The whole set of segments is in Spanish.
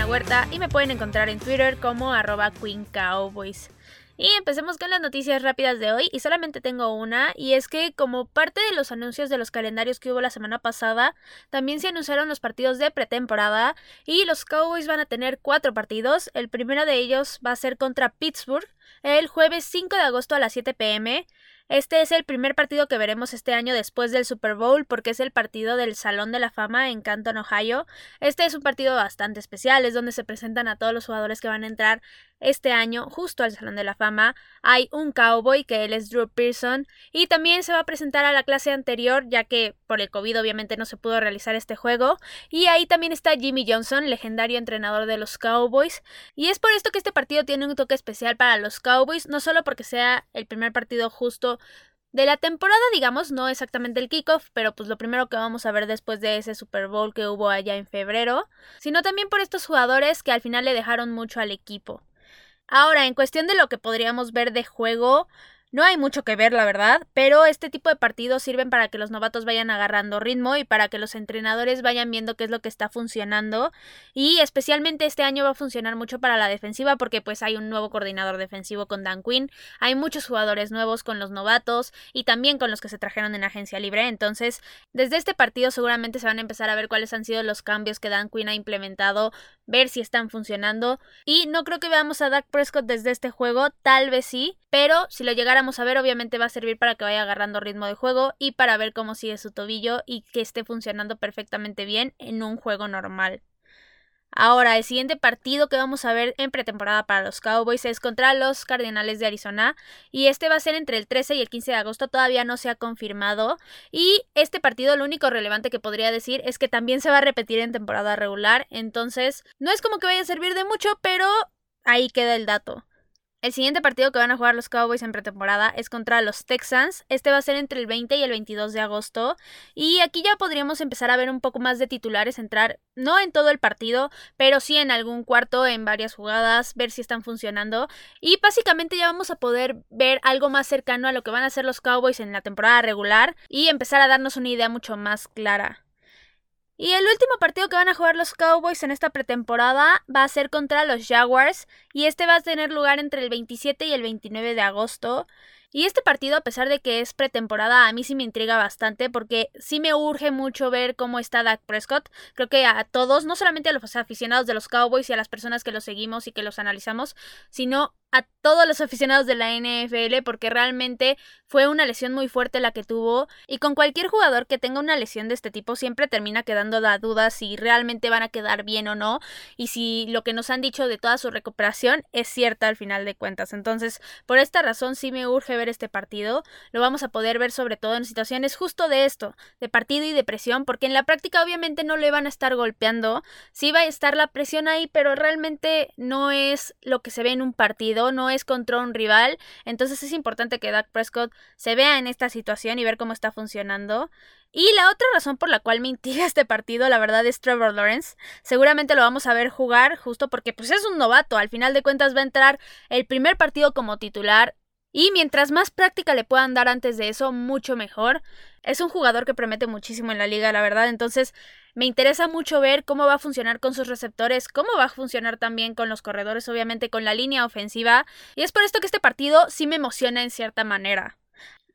Huerta y me pueden encontrar en Twitter como arroba Queen Cowboys. Y empecemos con las noticias rápidas de hoy y solamente tengo una y es que como parte de los anuncios de los calendarios que hubo la semana pasada, también se anunciaron los partidos de pretemporada y los Cowboys van a tener cuatro partidos. El primero de ellos va a ser contra Pittsburgh el jueves 5 de agosto a las 7 pm. Este es el primer partido que veremos este año después del Super Bowl porque es el partido del Salón de la Fama en Canton, Ohio. Este es un partido bastante especial, es donde se presentan a todos los jugadores que van a entrar este año justo al Salón de la Fama. Hay un cowboy que él es Drew Pearson y también se va a presentar a la clase anterior ya que por el COVID obviamente no se pudo realizar este juego. Y ahí también está Jimmy Johnson, legendario entrenador de los Cowboys. Y es por esto que este partido tiene un toque especial para los Cowboys, no solo porque sea el primer partido justo de la temporada, digamos, no exactamente el kickoff, pero pues lo primero que vamos a ver después de ese Super Bowl que hubo allá en febrero, sino también por estos jugadores que al final le dejaron mucho al equipo. Ahora, en cuestión de lo que podríamos ver de juego, no hay mucho que ver, la verdad, pero este tipo de partidos sirven para que los novatos vayan agarrando ritmo y para que los entrenadores vayan viendo qué es lo que está funcionando. Y especialmente este año va a funcionar mucho para la defensiva porque pues hay un nuevo coordinador defensivo con Dan Quinn, hay muchos jugadores nuevos con los novatos y también con los que se trajeron en agencia libre. Entonces, desde este partido seguramente se van a empezar a ver cuáles han sido los cambios que Dan Quinn ha implementado, ver si están funcionando. Y no creo que veamos a Dak Prescott desde este juego, tal vez sí, pero si lo llegara a ver, obviamente va a servir para que vaya agarrando ritmo de juego y para ver cómo sigue su tobillo y que esté funcionando perfectamente bien en un juego normal. Ahora, el siguiente partido que vamos a ver en pretemporada para los Cowboys es contra los Cardenales de Arizona y este va a ser entre el 13 y el 15 de agosto, todavía no se ha confirmado y este partido lo único relevante que podría decir es que también se va a repetir en temporada regular, entonces no es como que vaya a servir de mucho, pero ahí queda el dato. El siguiente partido que van a jugar los Cowboys en pretemporada es contra los Texans. Este va a ser entre el 20 y el 22 de agosto. Y aquí ya podríamos empezar a ver un poco más de titulares entrar, no en todo el partido, pero sí en algún cuarto, en varias jugadas, ver si están funcionando. Y básicamente ya vamos a poder ver algo más cercano a lo que van a hacer los Cowboys en la temporada regular y empezar a darnos una idea mucho más clara. Y el último partido que van a jugar los Cowboys en esta pretemporada va a ser contra los Jaguars y este va a tener lugar entre el 27 y el 29 de agosto. Y este partido, a pesar de que es pretemporada, a mí sí me intriga bastante porque sí me urge mucho ver cómo está Dak Prescott. Creo que a todos, no solamente a los aficionados de los Cowboys y a las personas que los seguimos y que los analizamos, sino a todos los aficionados de la NFL porque realmente fue una lesión muy fuerte la que tuvo y con cualquier jugador que tenga una lesión de este tipo siempre termina quedando da dudas si realmente van a quedar bien o no y si lo que nos han dicho de toda su recuperación es cierta al final de cuentas. Entonces, por esta razón sí me urge ver este partido. Lo vamos a poder ver sobre todo en situaciones justo de esto, de partido y de presión, porque en la práctica obviamente no le van a estar golpeando. Sí va a estar la presión ahí, pero realmente no es lo que se ve en un partido no es contra un rival, entonces es importante que Dak Prescott se vea en esta situación y ver cómo está funcionando. Y la otra razón por la cual me intriga este partido, la verdad, es Trevor Lawrence. Seguramente lo vamos a ver jugar justo porque pues es un novato, al final de cuentas va a entrar el primer partido como titular y mientras más práctica le puedan dar antes de eso, mucho mejor. Es un jugador que promete muchísimo en la liga, la verdad. Entonces, me interesa mucho ver cómo va a funcionar con sus receptores, cómo va a funcionar también con los corredores, obviamente con la línea ofensiva. Y es por esto que este partido sí me emociona en cierta manera.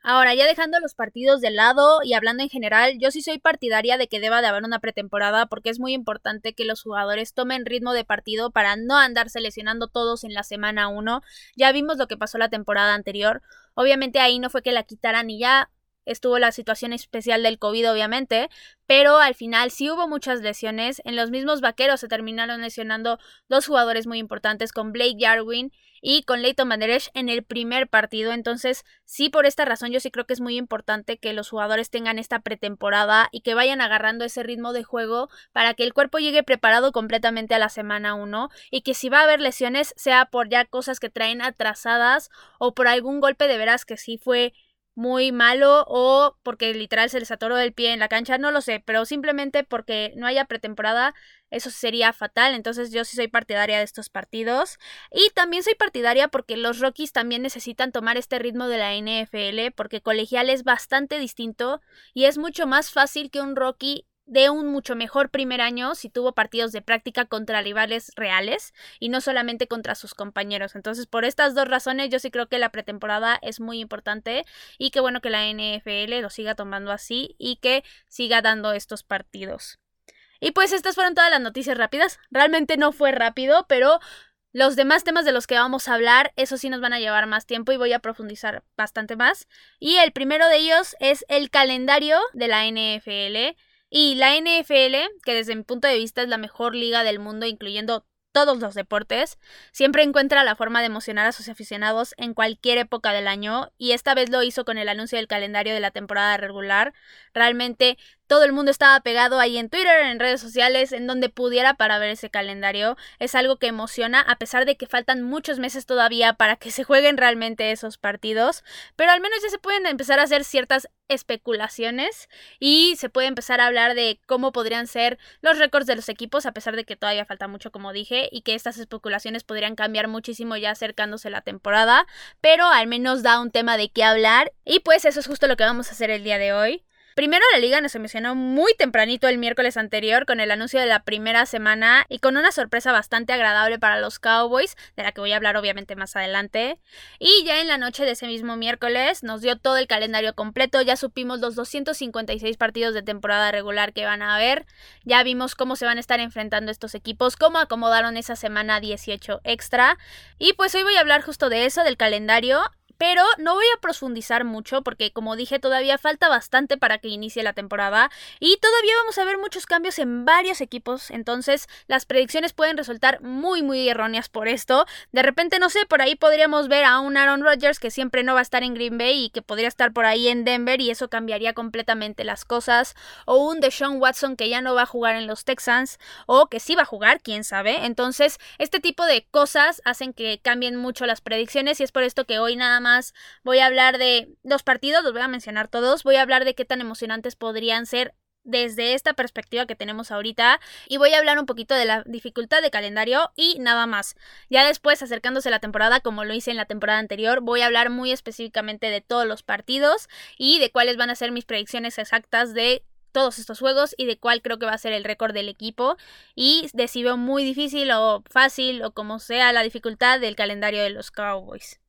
Ahora, ya dejando los partidos de lado y hablando en general, yo sí soy partidaria de que deba de haber una pretemporada porque es muy importante que los jugadores tomen ritmo de partido para no andar seleccionando todos en la semana 1. Ya vimos lo que pasó la temporada anterior. Obviamente ahí no fue que la quitaran y ya estuvo la situación especial del COVID, obviamente, pero al final sí hubo muchas lesiones. En los mismos vaqueros se terminaron lesionando dos jugadores muy importantes con Blake Jarwin y con Leighton Manderesh en el primer partido. Entonces, sí, por esta razón, yo sí creo que es muy importante que los jugadores tengan esta pretemporada y que vayan agarrando ese ritmo de juego para que el cuerpo llegue preparado completamente a la semana 1 y que si va a haber lesiones sea por ya cosas que traen atrasadas o por algún golpe de veras que sí fue muy malo o porque literal se les atoró el pie en la cancha, no lo sé, pero simplemente porque no haya pretemporada, eso sería fatal, entonces yo sí soy partidaria de estos partidos. Y también soy partidaria porque los Rockies también necesitan tomar este ritmo de la NFL porque colegial es bastante distinto y es mucho más fácil que un Rocky de un mucho mejor primer año si tuvo partidos de práctica contra rivales reales y no solamente contra sus compañeros. Entonces, por estas dos razones, yo sí creo que la pretemporada es muy importante y que bueno que la NFL lo siga tomando así y que siga dando estos partidos. Y pues estas fueron todas las noticias rápidas. Realmente no fue rápido, pero los demás temas de los que vamos a hablar, eso sí nos van a llevar más tiempo y voy a profundizar bastante más. Y el primero de ellos es el calendario de la NFL. Y la NFL, que desde mi punto de vista es la mejor liga del mundo, incluyendo todos los deportes, siempre encuentra la forma de emocionar a sus aficionados en cualquier época del año y esta vez lo hizo con el anuncio del calendario de la temporada regular. Realmente todo el mundo estaba pegado ahí en Twitter, en redes sociales, en donde pudiera para ver ese calendario. Es algo que emociona, a pesar de que faltan muchos meses todavía para que se jueguen realmente esos partidos. Pero al menos ya se pueden empezar a hacer ciertas especulaciones y se puede empezar a hablar de cómo podrían ser los récords de los equipos, a pesar de que todavía falta mucho, como dije, y que estas especulaciones podrían cambiar muchísimo ya acercándose la temporada. Pero al menos da un tema de qué hablar. Y pues eso es justo lo que vamos a hacer el día de hoy. Primero la liga nos emocionó muy tempranito el miércoles anterior con el anuncio de la primera semana y con una sorpresa bastante agradable para los Cowboys, de la que voy a hablar obviamente más adelante. Y ya en la noche de ese mismo miércoles nos dio todo el calendario completo, ya supimos los 256 partidos de temporada regular que van a haber, ya vimos cómo se van a estar enfrentando estos equipos, cómo acomodaron esa semana 18 extra. Y pues hoy voy a hablar justo de eso, del calendario pero no voy a profundizar mucho porque como dije todavía falta bastante para que inicie la temporada y todavía vamos a ver muchos cambios en varios equipos, entonces las predicciones pueden resultar muy muy erróneas por esto. De repente no sé, por ahí podríamos ver a un Aaron Rodgers que siempre no va a estar en Green Bay y que podría estar por ahí en Denver y eso cambiaría completamente las cosas, o un Deshaun Watson que ya no va a jugar en los Texans o que sí va a jugar, quién sabe. Entonces, este tipo de cosas hacen que cambien mucho las predicciones y es por esto que hoy nada más voy a hablar de los partidos, los voy a mencionar todos, voy a hablar de qué tan emocionantes podrían ser desde esta perspectiva que tenemos ahorita y voy a hablar un poquito de la dificultad de calendario y nada más. Ya después, acercándose la temporada, como lo hice en la temporada anterior, voy a hablar muy específicamente de todos los partidos y de cuáles van a ser mis predicciones exactas de todos estos juegos y de cuál creo que va a ser el récord del equipo y de si veo muy difícil o fácil o como sea la dificultad del calendario de los Cowboys.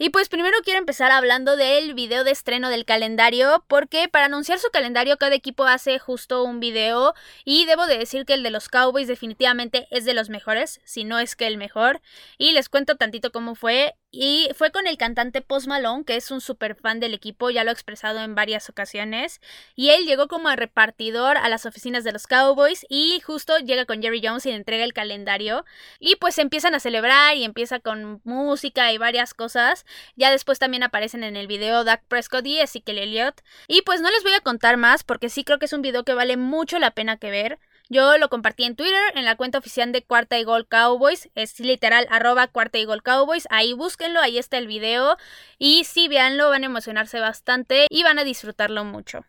Y pues primero quiero empezar hablando del video de estreno del calendario, porque para anunciar su calendario cada equipo hace justo un video y debo de decir que el de los Cowboys definitivamente es de los mejores, si no es que el mejor. Y les cuento tantito cómo fue. Y fue con el cantante Post Malone, que es un super fan del equipo, ya lo ha expresado en varias ocasiones. Y él llegó como repartidor a las oficinas de los Cowboys y justo llega con Jerry Jones y le entrega el calendario. Y pues empiezan a celebrar y empieza con música y varias cosas. Ya después también aparecen en el video Dak Prescott y Ezekiel Elliott. Y pues no les voy a contar más porque sí creo que es un video que vale mucho la pena que ver. Yo lo compartí en Twitter, en la cuenta oficial de Cuarta y Gol Cowboys. Es literal arroba Cuarta y Gol Cowboys. Ahí búsquenlo, ahí está el video. Y sí, véanlo, van a emocionarse bastante y van a disfrutarlo mucho.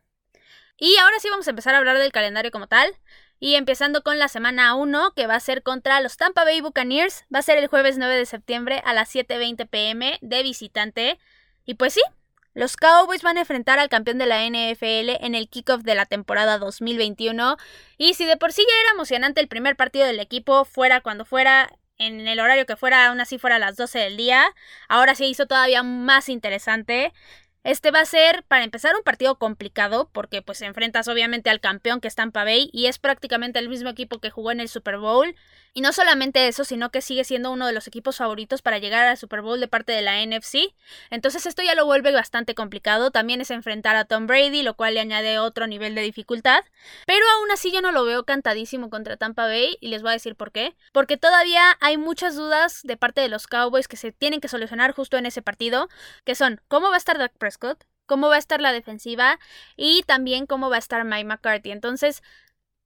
Y ahora sí vamos a empezar a hablar del calendario como tal. Y empezando con la semana 1, que va a ser contra los Tampa Bay Buccaneers. Va a ser el jueves 9 de septiembre a las 7.20 pm de visitante. Y pues sí, los Cowboys van a enfrentar al campeón de la NFL en el kickoff de la temporada 2021 y si de por sí ya era emocionante el primer partido del equipo, fuera cuando fuera, en el horario que fuera, aún así fuera a las 12 del día, ahora se hizo todavía más interesante. Este va a ser, para empezar, un partido complicado, porque pues enfrentas obviamente al campeón que es Tampa Bay y es prácticamente el mismo equipo que jugó en el Super Bowl. Y no solamente eso, sino que sigue siendo uno de los equipos favoritos para llegar al Super Bowl de parte de la NFC. Entonces esto ya lo vuelve bastante complicado. También es enfrentar a Tom Brady, lo cual le añade otro nivel de dificultad. Pero aún así yo no lo veo cantadísimo contra Tampa Bay y les voy a decir por qué. Porque todavía hay muchas dudas de parte de los Cowboys que se tienen que solucionar justo en ese partido, que son cómo va a estar Dak Prescott, cómo va a estar la defensiva y también cómo va a estar Mike McCarthy. Entonces,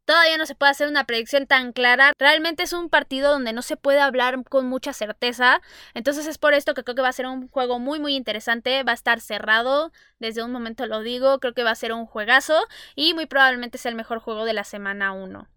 Todavía no se puede hacer una predicción tan clara. Realmente es un partido donde no se puede hablar con mucha certeza. Entonces es por esto que creo que va a ser un juego muy muy interesante. Va a estar cerrado. Desde un momento lo digo. Creo que va a ser un juegazo. Y muy probablemente sea el mejor juego de la semana 1.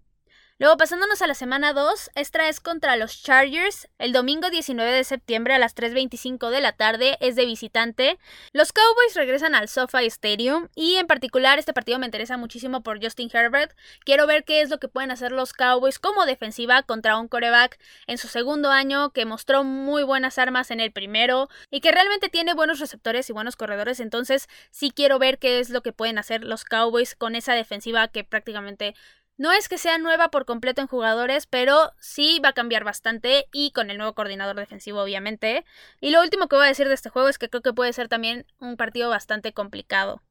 Luego pasándonos a la semana 2, esta es contra los Chargers. El domingo 19 de septiembre a las 3.25 de la tarde es de visitante. Los Cowboys regresan al SoFi Stadium y en particular este partido me interesa muchísimo por Justin Herbert. Quiero ver qué es lo que pueden hacer los Cowboys como defensiva contra un coreback en su segundo año que mostró muy buenas armas en el primero y que realmente tiene buenos receptores y buenos corredores. Entonces sí quiero ver qué es lo que pueden hacer los Cowboys con esa defensiva que prácticamente no es que sea nueva por completo en jugadores, pero sí va a cambiar bastante y con el nuevo coordinador defensivo obviamente. Y lo último que voy a decir de este juego es que creo que puede ser también un partido bastante complicado.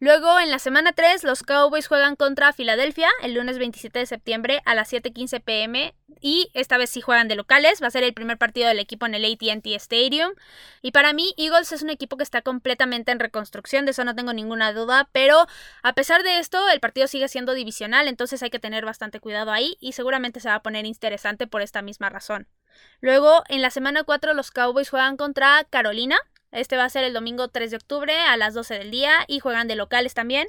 Luego, en la semana 3, los Cowboys juegan contra Filadelfia el lunes 27 de septiembre a las 7:15 pm. Y esta vez sí juegan de locales. Va a ser el primer partido del equipo en el ATT Stadium. Y para mí, Eagles es un equipo que está completamente en reconstrucción. De eso no tengo ninguna duda. Pero a pesar de esto, el partido sigue siendo divisional. Entonces hay que tener bastante cuidado ahí. Y seguramente se va a poner interesante por esta misma razón. Luego, en la semana 4, los Cowboys juegan contra Carolina. Este va a ser el domingo 3 de octubre a las 12 del día y juegan de locales también.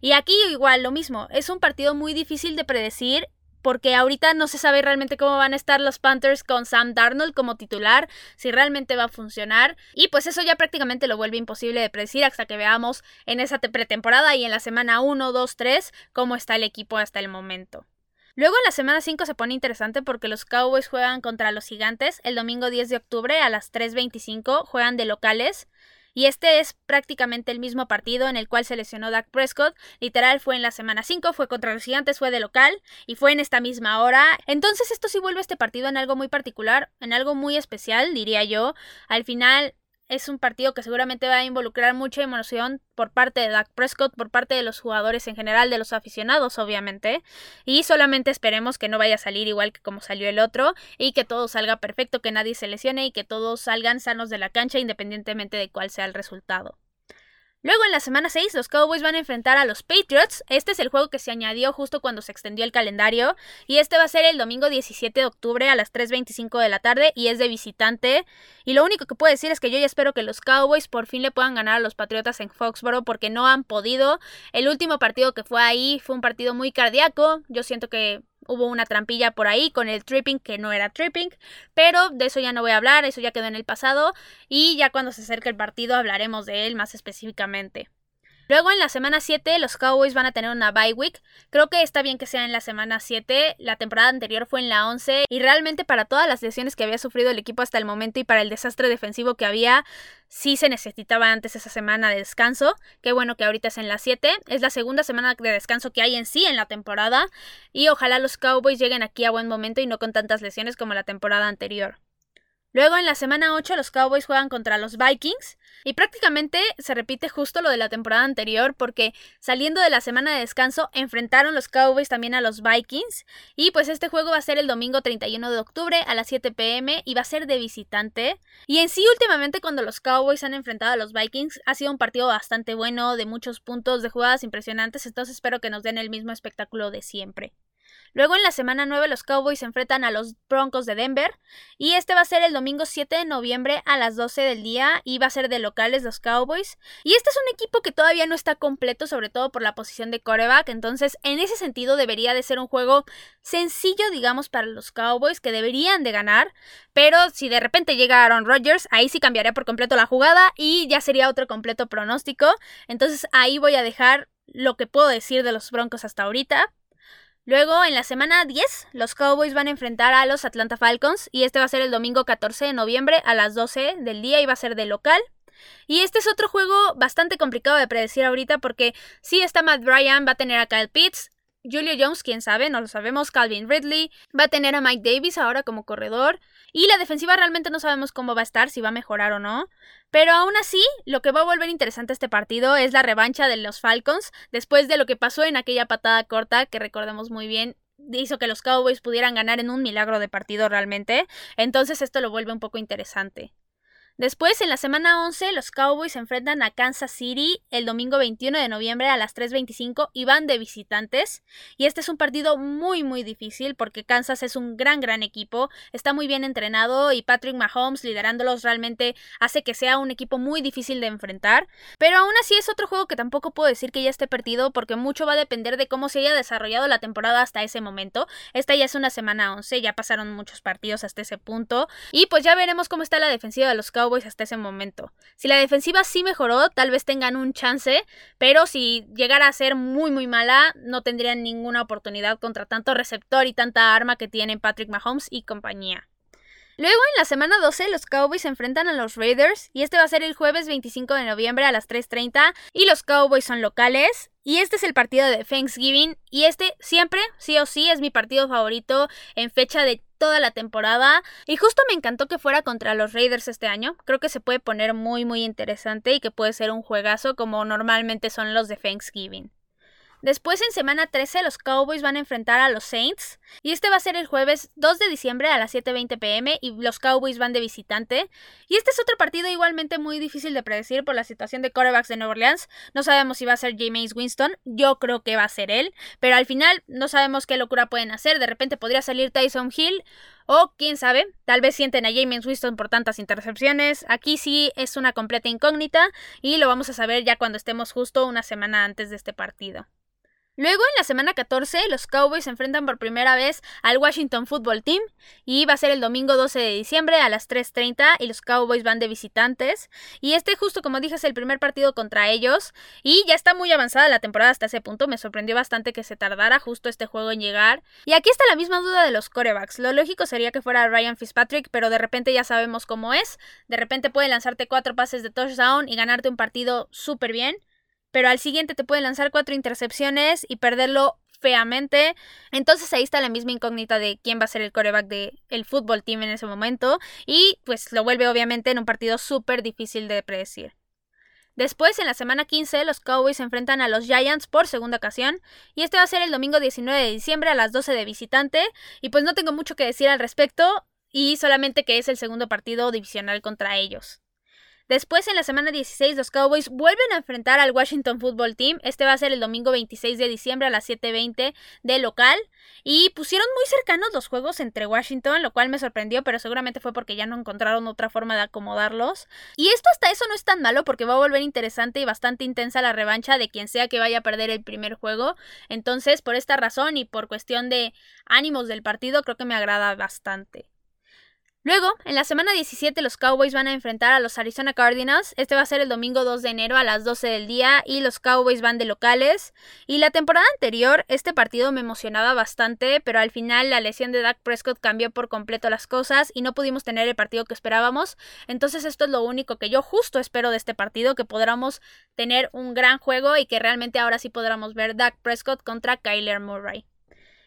Y aquí igual lo mismo, es un partido muy difícil de predecir porque ahorita no se sabe realmente cómo van a estar los Panthers con Sam Darnold como titular, si realmente va a funcionar. Y pues eso ya prácticamente lo vuelve imposible de predecir hasta que veamos en esa pretemporada y en la semana 1, 2, 3 cómo está el equipo hasta el momento. Luego en la semana 5 se pone interesante porque los Cowboys juegan contra los Gigantes el domingo 10 de octubre a las 3.25, juegan de locales. Y este es prácticamente el mismo partido en el cual se lesionó Dak Prescott. Literal fue en la semana 5, fue contra los gigantes, fue de local y fue en esta misma hora. Entonces esto sí vuelve este partido en algo muy particular, en algo muy especial, diría yo. Al final es un partido que seguramente va a involucrar mucha emoción por parte de Dak Prescott, por parte de los jugadores en general, de los aficionados, obviamente. Y solamente esperemos que no vaya a salir igual que como salió el otro y que todo salga perfecto, que nadie se lesione y que todos salgan sanos de la cancha independientemente de cuál sea el resultado. Luego en la semana 6 los Cowboys van a enfrentar a los Patriots. Este es el juego que se añadió justo cuando se extendió el calendario. Y este va a ser el domingo 17 de octubre a las 3.25 de la tarde y es de visitante. Y lo único que puedo decir es que yo ya espero que los Cowboys por fin le puedan ganar a los Patriotas en Foxborough porque no han podido. El último partido que fue ahí fue un partido muy cardíaco. Yo siento que hubo una trampilla por ahí con el tripping que no era tripping, pero de eso ya no voy a hablar, eso ya quedó en el pasado y ya cuando se acerque el partido hablaremos de él más específicamente. Luego en la semana 7 los Cowboys van a tener una bye week. Creo que está bien que sea en la semana 7. La temporada anterior fue en la 11 y realmente para todas las lesiones que había sufrido el equipo hasta el momento y para el desastre defensivo que había, sí se necesitaba antes esa semana de descanso. Qué bueno que ahorita es en la 7. Es la segunda semana de descanso que hay en sí en la temporada y ojalá los Cowboys lleguen aquí a buen momento y no con tantas lesiones como la temporada anterior. Luego en la semana 8 los Cowboys juegan contra los Vikings y prácticamente se repite justo lo de la temporada anterior porque saliendo de la semana de descanso enfrentaron los Cowboys también a los Vikings y pues este juego va a ser el domingo 31 de octubre a las 7 pm y va a ser de visitante y en sí últimamente cuando los Cowboys han enfrentado a los Vikings ha sido un partido bastante bueno de muchos puntos de jugadas impresionantes entonces espero que nos den el mismo espectáculo de siempre. Luego en la semana 9 los Cowboys se enfrentan a los Broncos de Denver y este va a ser el domingo 7 de noviembre a las 12 del día y va a ser de locales los Cowboys. Y este es un equipo que todavía no está completo, sobre todo por la posición de coreback, entonces en ese sentido debería de ser un juego sencillo, digamos, para los Cowboys que deberían de ganar, pero si de repente llega Aaron Rodgers, ahí sí cambiaría por completo la jugada y ya sería otro completo pronóstico. Entonces ahí voy a dejar lo que puedo decir de los Broncos hasta ahorita. Luego, en la semana 10, los Cowboys van a enfrentar a los Atlanta Falcons y este va a ser el domingo 14 de noviembre a las 12 del día y va a ser de local. Y este es otro juego bastante complicado de predecir ahorita porque si está Matt Bryan, va a tener a Kyle Pitts, Julio Jones, quién sabe, no lo sabemos. Calvin Ridley. Va a tener a Mike Davis ahora como corredor. Y la defensiva realmente no sabemos cómo va a estar, si va a mejorar o no. Pero aún así, lo que va a volver interesante este partido es la revancha de los Falcons después de lo que pasó en aquella patada corta que recordemos muy bien hizo que los Cowboys pudieran ganar en un milagro de partido realmente. Entonces esto lo vuelve un poco interesante. Después, en la semana 11, los Cowboys se enfrentan a Kansas City el domingo 21 de noviembre a las 3.25 y van de visitantes. Y este es un partido muy, muy difícil porque Kansas es un gran, gran equipo, está muy bien entrenado y Patrick Mahomes liderándolos realmente hace que sea un equipo muy difícil de enfrentar. Pero aún así es otro juego que tampoco puedo decir que ya esté perdido porque mucho va a depender de cómo se haya desarrollado la temporada hasta ese momento. Esta ya es una semana 11, ya pasaron muchos partidos hasta ese punto. Y pues ya veremos cómo está la defensiva de los Cowboys hasta ese momento. Si la defensiva sí mejoró, tal vez tengan un chance, pero si llegara a ser muy muy mala, no tendrían ninguna oportunidad contra tanto receptor y tanta arma que tienen Patrick Mahomes y compañía. Luego en la semana 12 los Cowboys se enfrentan a los Raiders y este va a ser el jueves 25 de noviembre a las 3.30 y los Cowboys son locales y este es el partido de Thanksgiving y este siempre, sí o sí, es mi partido favorito en fecha de toda la temporada y justo me encantó que fuera contra los Raiders este año. Creo que se puede poner muy muy interesante y que puede ser un juegazo como normalmente son los de Thanksgiving. Después en semana 13 los Cowboys van a enfrentar a los Saints y este va a ser el jueves 2 de diciembre a las 7.20 pm y los Cowboys van de visitante. Y este es otro partido igualmente muy difícil de predecir por la situación de quarterbacks de Nueva Orleans. No sabemos si va a ser James Winston, yo creo que va a ser él, pero al final no sabemos qué locura pueden hacer. De repente podría salir Tyson Hill o quién sabe, tal vez sienten a James Winston por tantas intercepciones. Aquí sí es una completa incógnita y lo vamos a saber ya cuando estemos justo una semana antes de este partido. Luego, en la semana 14, los Cowboys se enfrentan por primera vez al Washington Football Team y va a ser el domingo 12 de diciembre a las 3.30 y los Cowboys van de visitantes. Y este justo como dije es el primer partido contra ellos y ya está muy avanzada la temporada hasta ese punto. Me sorprendió bastante que se tardara justo este juego en llegar. Y aquí está la misma duda de los corebacks. Lo lógico sería que fuera Ryan Fitzpatrick, pero de repente ya sabemos cómo es. De repente puede lanzarte cuatro pases de touchdown y ganarte un partido súper bien pero al siguiente te puede lanzar cuatro intercepciones y perderlo feamente. Entonces ahí está la misma incógnita de quién va a ser el coreback del el fútbol team en ese momento. Y pues lo vuelve obviamente en un partido súper difícil de predecir. Después, en la semana 15, los Cowboys se enfrentan a los Giants por segunda ocasión. Y este va a ser el domingo 19 de diciembre a las 12 de visitante. Y pues no tengo mucho que decir al respecto. Y solamente que es el segundo partido divisional contra ellos. Después, en la semana 16, los Cowboys vuelven a enfrentar al Washington Football Team. Este va a ser el domingo 26 de diciembre a las 7:20 de local. Y pusieron muy cercanos los juegos entre Washington, lo cual me sorprendió, pero seguramente fue porque ya no encontraron otra forma de acomodarlos. Y esto hasta eso no es tan malo porque va a volver interesante y bastante intensa la revancha de quien sea que vaya a perder el primer juego. Entonces, por esta razón y por cuestión de ánimos del partido, creo que me agrada bastante. Luego, en la semana 17, los Cowboys van a enfrentar a los Arizona Cardinals. Este va a ser el domingo 2 de enero a las 12 del día y los Cowboys van de locales. Y la temporada anterior, este partido me emocionaba bastante, pero al final la lesión de Dak Prescott cambió por completo las cosas y no pudimos tener el partido que esperábamos. Entonces, esto es lo único que yo justo espero de este partido: que podamos tener un gran juego y que realmente ahora sí podamos ver Dak Prescott contra Kyler Murray.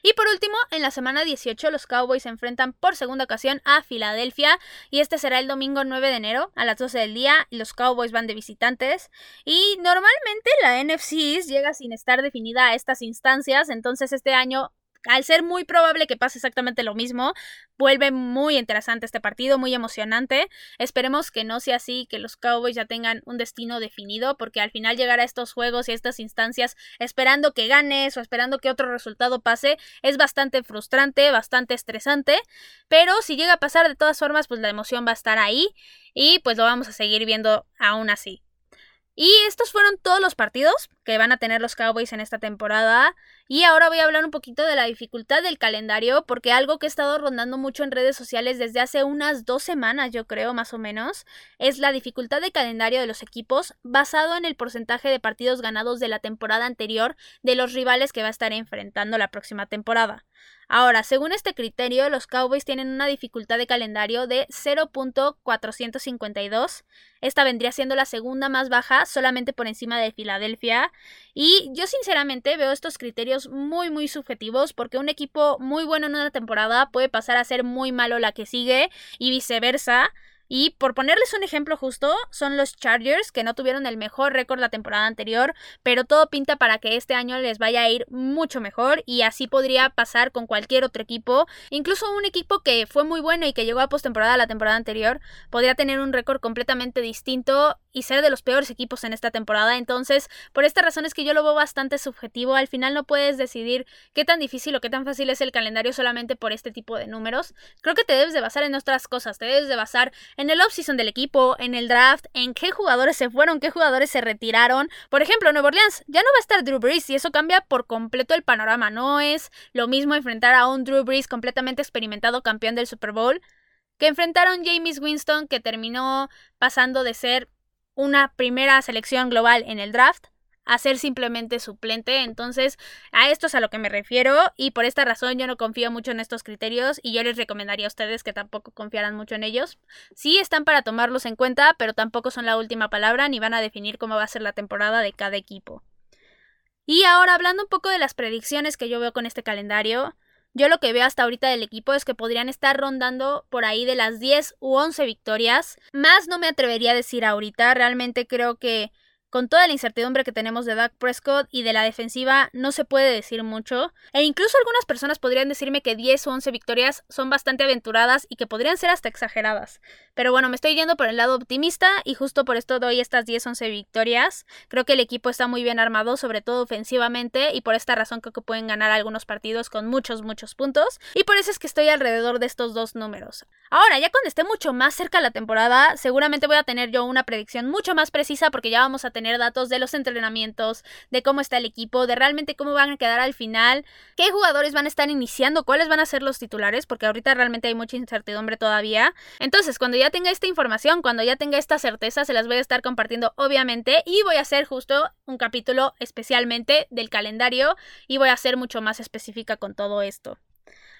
Y por último, en la semana 18 los Cowboys se enfrentan por segunda ocasión a Filadelfia. Y este será el domingo 9 de enero a las 12 del día los Cowboys van de visitantes. Y normalmente la NFC llega sin estar definida a estas instancias, entonces este año al ser muy probable que pase exactamente lo mismo, vuelve muy interesante este partido, muy emocionante. Esperemos que no sea así, que los Cowboys ya tengan un destino definido, porque al final llegar a estos juegos y a estas instancias esperando que ganes o esperando que otro resultado pase es bastante frustrante, bastante estresante, pero si llega a pasar de todas formas, pues la emoción va a estar ahí y pues lo vamos a seguir viendo aún así. Y estos fueron todos los partidos que van a tener los Cowboys en esta temporada. Y ahora voy a hablar un poquito de la dificultad del calendario, porque algo que he estado rondando mucho en redes sociales desde hace unas dos semanas, yo creo, más o menos, es la dificultad de calendario de los equipos basado en el porcentaje de partidos ganados de la temporada anterior de los rivales que va a estar enfrentando la próxima temporada. Ahora, según este criterio, los Cowboys tienen una dificultad de calendario de 0.452. Esta vendría siendo la segunda más baja, solamente por encima de Filadelfia. Y yo sinceramente veo estos criterios muy, muy subjetivos, porque un equipo muy bueno en una temporada puede pasar a ser muy malo la que sigue y viceversa. Y por ponerles un ejemplo justo, son los Chargers, que no tuvieron el mejor récord la temporada anterior, pero todo pinta para que este año les vaya a ir mucho mejor y así podría pasar con cualquier otro equipo. Incluso un equipo que fue muy bueno y que llegó a postemporada la temporada anterior, podría tener un récord completamente distinto y ser de los peores equipos en esta temporada. Entonces, por esta razón es que yo lo veo bastante subjetivo. Al final no puedes decidir qué tan difícil o qué tan fácil es el calendario solamente por este tipo de números. Creo que te debes de basar en otras cosas. Te debes de basar en el offseason del equipo, en el draft, en qué jugadores se fueron, qué jugadores se retiraron. Por ejemplo, Nueva Orleans ya no va a estar Drew Brees y eso cambia por completo el panorama. No es lo mismo enfrentar a un Drew Brees completamente experimentado campeón del Super Bowl que enfrentar a un James Winston que terminó pasando de ser una primera selección global en el draft a ser simplemente suplente. Entonces, a esto es a lo que me refiero y por esta razón yo no confío mucho en estos criterios y yo les recomendaría a ustedes que tampoco confiaran mucho en ellos. Sí están para tomarlos en cuenta, pero tampoco son la última palabra ni van a definir cómo va a ser la temporada de cada equipo. Y ahora hablando un poco de las predicciones que yo veo con este calendario, yo lo que veo hasta ahorita del equipo es que podrían estar rondando por ahí de las 10 u 11 victorias. Más no me atrevería a decir ahorita, realmente creo que con toda la incertidumbre que tenemos de Doug Prescott y de la defensiva, no se puede decir mucho. E incluso algunas personas podrían decirme que 10 o 11 victorias son bastante aventuradas y que podrían ser hasta exageradas. Pero bueno, me estoy yendo por el lado optimista y justo por esto doy estas 10 o 11 victorias. Creo que el equipo está muy bien armado, sobre todo ofensivamente, y por esta razón creo que pueden ganar algunos partidos con muchos, muchos puntos. Y por eso es que estoy alrededor de estos dos números. Ahora, ya cuando esté mucho más cerca la temporada, seguramente voy a tener yo una predicción mucho más precisa porque ya vamos a tener datos de los entrenamientos, de cómo está el equipo, de realmente cómo van a quedar al final, qué jugadores van a estar iniciando, cuáles van a ser los titulares, porque ahorita realmente hay mucha incertidumbre todavía. Entonces, cuando ya tenga esta información, cuando ya tenga esta certeza, se las voy a estar compartiendo obviamente y voy a hacer justo un capítulo especialmente del calendario y voy a ser mucho más específica con todo esto.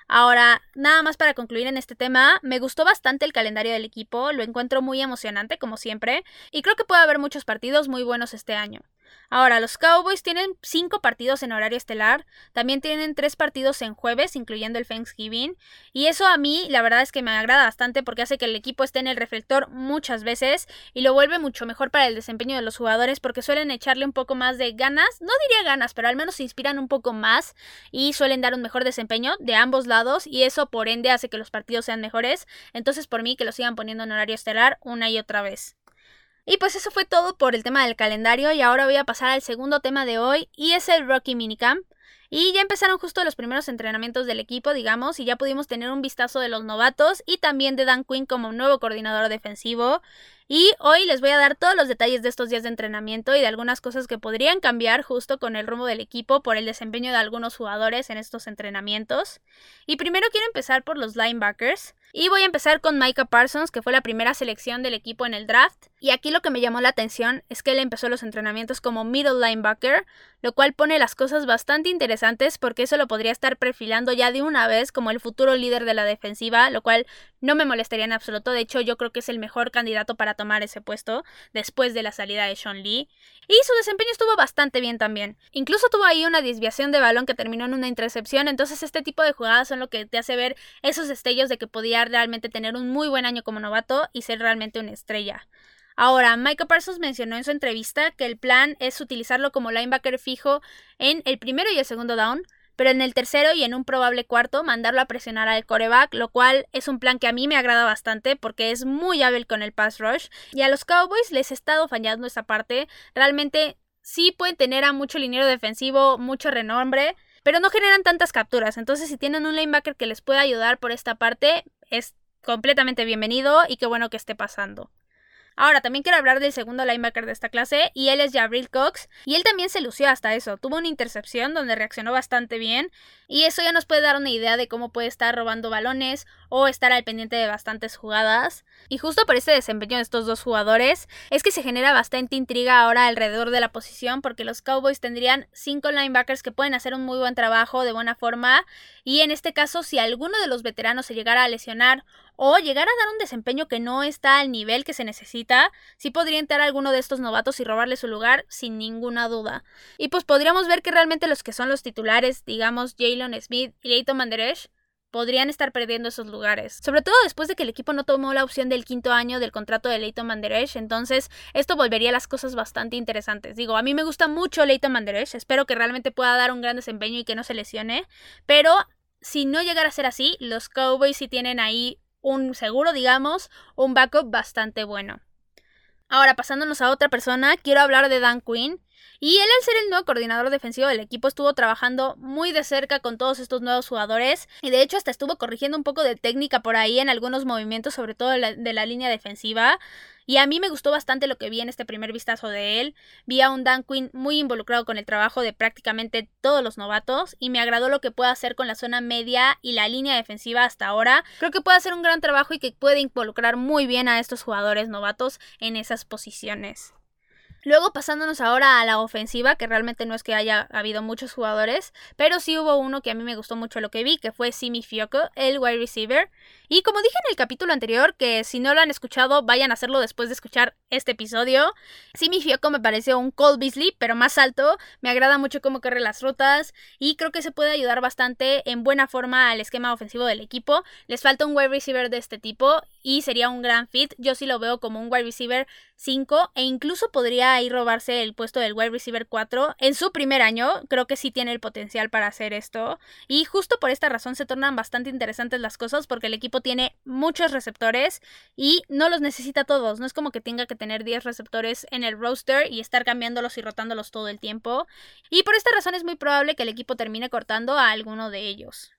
Ahora, nada más para concluir en este tema, me gustó bastante el calendario del equipo, lo encuentro muy emocionante como siempre, y creo que puede haber muchos partidos muy buenos este año. Ahora, los Cowboys tienen cinco partidos en horario estelar, también tienen tres partidos en jueves, incluyendo el Thanksgiving, y eso a mí la verdad es que me agrada bastante porque hace que el equipo esté en el reflector muchas veces y lo vuelve mucho mejor para el desempeño de los jugadores porque suelen echarle un poco más de ganas, no diría ganas, pero al menos se inspiran un poco más y suelen dar un mejor desempeño de ambos lados y eso por ende hace que los partidos sean mejores, entonces por mí que lo sigan poniendo en horario estelar una y otra vez. Y pues eso fue todo por el tema del calendario y ahora voy a pasar al segundo tema de hoy y es el Rocky Minicamp. Y ya empezaron justo los primeros entrenamientos del equipo, digamos, y ya pudimos tener un vistazo de los novatos y también de Dan Quinn como nuevo coordinador defensivo. Y hoy les voy a dar todos los detalles de estos días de entrenamiento y de algunas cosas que podrían cambiar justo con el rumbo del equipo por el desempeño de algunos jugadores en estos entrenamientos. Y primero quiero empezar por los linebackers. Y voy a empezar con Micah Parsons, que fue la primera selección del equipo en el draft. Y aquí lo que me llamó la atención es que él empezó los entrenamientos como middle linebacker, lo cual pone las cosas bastante interesantes porque eso lo podría estar perfilando ya de una vez como el futuro líder de la defensiva, lo cual no me molestaría en absoluto. De hecho, yo creo que es el mejor candidato para tomar ese puesto después de la salida de Sean Lee. Y su desempeño estuvo bastante bien también. Incluso tuvo ahí una desviación de balón que terminó en una intercepción. Entonces este tipo de jugadas son lo que te hace ver esos destellos de que podía realmente tener un muy buen año como novato y ser realmente una estrella. Ahora, Michael Parsons mencionó en su entrevista que el plan es utilizarlo como linebacker fijo en el primero y el segundo down, pero en el tercero y en un probable cuarto mandarlo a presionar al coreback, lo cual es un plan que a mí me agrada bastante porque es muy hábil con el pass rush. Y a los Cowboys les he estado fallando esa parte, realmente sí pueden tener a mucho liniero defensivo, mucho renombre, pero no generan tantas capturas, entonces si tienen un linebacker que les pueda ayudar por esta parte, es completamente bienvenido y qué bueno que esté pasando. Ahora, también quiero hablar del segundo linebacker de esta clase, y él es Jabril Cox, y él también se lució hasta eso. Tuvo una intercepción donde reaccionó bastante bien, y eso ya nos puede dar una idea de cómo puede estar robando balones o estar al pendiente de bastantes jugadas. Y justo por este desempeño de estos dos jugadores, es que se genera bastante intriga ahora alrededor de la posición, porque los Cowboys tendrían cinco linebackers que pueden hacer un muy buen trabajo de buena forma, y en este caso, si alguno de los veteranos se llegara a lesionar o llegar a dar un desempeño que no está al nivel que se necesita, sí podría entrar alguno de estos novatos y robarle su lugar sin ninguna duda. Y pues podríamos ver que realmente los que son los titulares, digamos Jalen Smith y Leighton Manderesh, podrían estar perdiendo esos lugares. Sobre todo después de que el equipo no tomó la opción del quinto año del contrato de Leighton Manderesh, entonces esto volvería las cosas bastante interesantes. Digo, a mí me gusta mucho Leighton Manderesh, espero que realmente pueda dar un gran desempeño y que no se lesione, pero si no llegara a ser así, los Cowboys sí tienen ahí un seguro, digamos, un backup bastante bueno. Ahora, pasándonos a otra persona, quiero hablar de Dan Quinn. Y él, al ser el nuevo coordinador defensivo del equipo, estuvo trabajando muy de cerca con todos estos nuevos jugadores. Y de hecho, hasta estuvo corrigiendo un poco de técnica por ahí en algunos movimientos, sobre todo de la, línea defensiva. Y a mí me gustó bastante lo que vi en este primer vistazo de él. Vi a un Dan Quinn muy involucrado con el trabajo de prácticamente todos los novatos y me agradó lo que puede hacer con la zona media y la línea defensiva hasta ahora. Creo que puede hacer un gran trabajo y que puede involucrar muy bien a estos jugadores novatos en esas posiciones. Luego pasándonos ahora a la ofensiva, que realmente no es que haya habido muchos jugadores, pero sí hubo uno que a mí me gustó mucho lo que vi, que fue Simi Fioco, el wide receiver. Y como dije en el capítulo anterior, que si no lo han escuchado, vayan a hacerlo después de escuchar este episodio. Simi Fioco me pareció un Cole Beasley, pero más alto. Me agrada mucho cómo corre las rutas y creo que se puede ayudar bastante en buena forma al esquema ofensivo del equipo. Les falta un wide receiver de este tipo y sería un gran fit. Yo sí lo veo como un wide receiver 5 e incluso podría ahí robarse el puesto del wide receiver 4 en su primer año. Creo que sí tiene el potencial para hacer esto. Y justo por esta razón se tornan bastante interesantes las cosas porque el equipo tiene muchos receptores y no los necesita todos. No es como que tenga que tener 10 receptores en el roster y estar cambiándolos y rotándolos todo el tiempo. Y por esta razón es muy probable que el equipo termine cortando a alguno de ellos.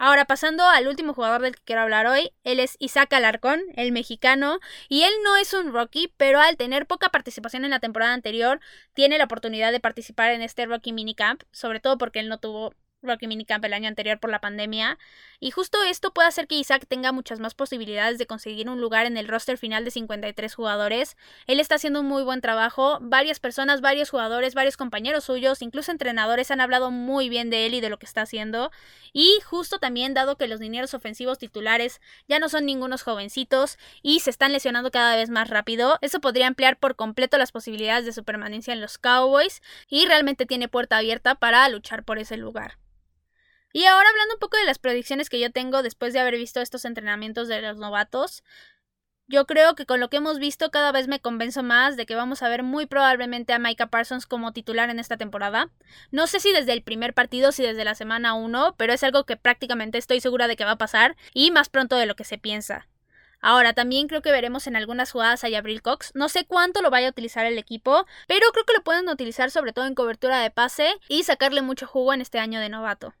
Ahora, pasando al último jugador del que quiero hablar hoy, él es Isaac Alarcón, el mexicano, y él no es un rookie, pero al tener poca participación en la temporada anterior, tiene la oportunidad de participar en este rookie minicamp, sobre todo porque él no tuvo Rocky Minicamp el año anterior por la pandemia. Y justo esto puede hacer que Isaac tenga muchas más posibilidades de conseguir un lugar en el roster final de 53 jugadores. Él está haciendo un muy buen trabajo. Varias personas, varios jugadores, varios compañeros suyos, incluso entrenadores han hablado muy bien de él y de lo que está haciendo. Y justo también dado que los dineros ofensivos titulares ya no son ningunos jovencitos y se están lesionando cada vez más rápido, eso podría ampliar por completo las posibilidades de su permanencia en los Cowboys y realmente tiene puerta abierta para luchar por ese lugar. Y ahora hablando un poco de las predicciones que yo tengo después de haber visto estos entrenamientos de los novatos, yo creo que con lo que hemos visto cada vez me convenzo más de que vamos a ver muy probablemente a Micah Parsons como titular en esta temporada. No sé si desde el primer partido, si desde la semana 1, pero es algo que prácticamente estoy segura de que va a pasar y más pronto de lo que se piensa. Ahora, también creo que veremos en algunas jugadas a Abril Cox. No sé cuánto lo vaya a utilizar el equipo, pero creo que lo pueden utilizar sobre todo en cobertura de pase y sacarle mucho jugo en este año de novato.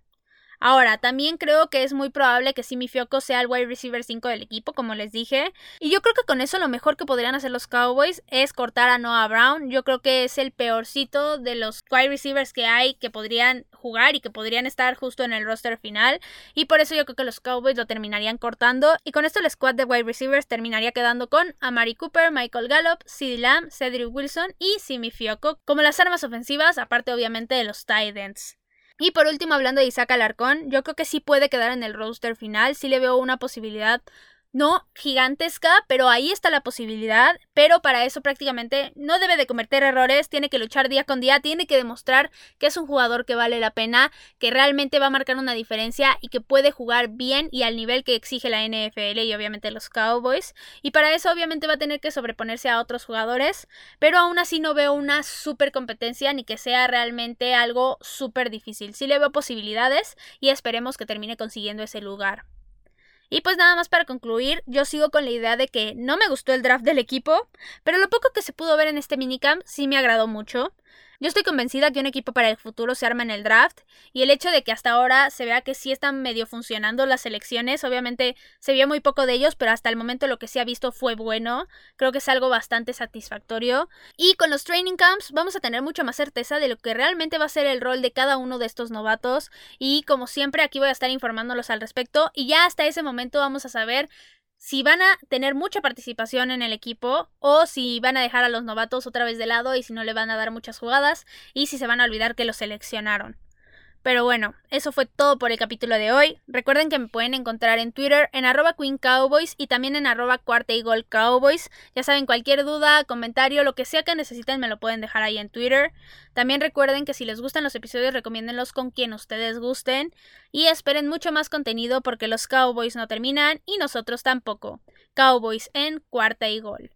Ahora, también creo que es muy probable que Simi Fioco sea el wide receiver 5 del equipo, como les dije. Y yo creo que con eso lo mejor que podrían hacer los Cowboys es cortar a Noah Brown. Yo creo que es el peorcito de los wide receivers que hay que podrían jugar y que podrían estar justo en el roster final. Y por eso yo creo que los Cowboys lo terminarían cortando. Y con esto el squad de wide receivers terminaría quedando con Amari Cooper, Michael Gallup, CeeDee Lamb, Cedric Wilson y Simi Fioco como las armas ofensivas, aparte obviamente de los tight ends. Y por último, hablando de Isaac Alarcón, yo creo que sí puede quedar en el roster final, sí le veo una posibilidad no gigantesca, pero ahí está la posibilidad, pero para eso prácticamente no debe de cometer errores, tiene que luchar día con día, tiene que demostrar que es un jugador que vale la pena, que realmente va a marcar una diferencia y que puede jugar bien y al nivel que exige la NFL y obviamente los Cowboys, y para eso obviamente va a tener que sobreponerse a otros jugadores, pero aún así no veo una super competencia ni que sea realmente algo súper difícil, sí le veo posibilidades y esperemos que termine consiguiendo ese lugar. Y pues nada más para concluir, yo sigo con la idea de que no me gustó el draft del equipo, pero lo poco que se pudo ver en este minicamp sí me agradó mucho. Yo estoy convencida que un equipo para el futuro se arma en el draft y el hecho de que hasta ahora se vea que sí están medio funcionando las selecciones, obviamente se vio muy poco de ellos, pero hasta el momento lo que se ha visto fue bueno, creo que es algo bastante satisfactorio. Y con los training camps vamos a tener mucha más certeza de lo que realmente va a ser el rol de cada uno de estos novatos. Y como siempre aquí voy a estar informándolos al respecto. Y ya hasta ese momento vamos a saber si van a tener mucha participación en el equipo o si van a dejar a los novatos otra vez de lado y si no le van a dar muchas jugadas y si se van a olvidar que los seleccionaron. Pero bueno, eso fue todo por el capítulo de hoy. Recuerden que me pueden encontrar en Twitter en arroba Queen Cowboys y también en arroba cuarta y gol Cowboys. Ya saben, cualquier duda, comentario, lo que sea que necesiten me lo pueden dejar ahí en Twitter. También recuerden que si les gustan los episodios, recomiéndenlos con quien ustedes gusten. Y esperen mucho más contenido porque los Cowboys no terminan y nosotros tampoco. Cowboys en cuarta y gol.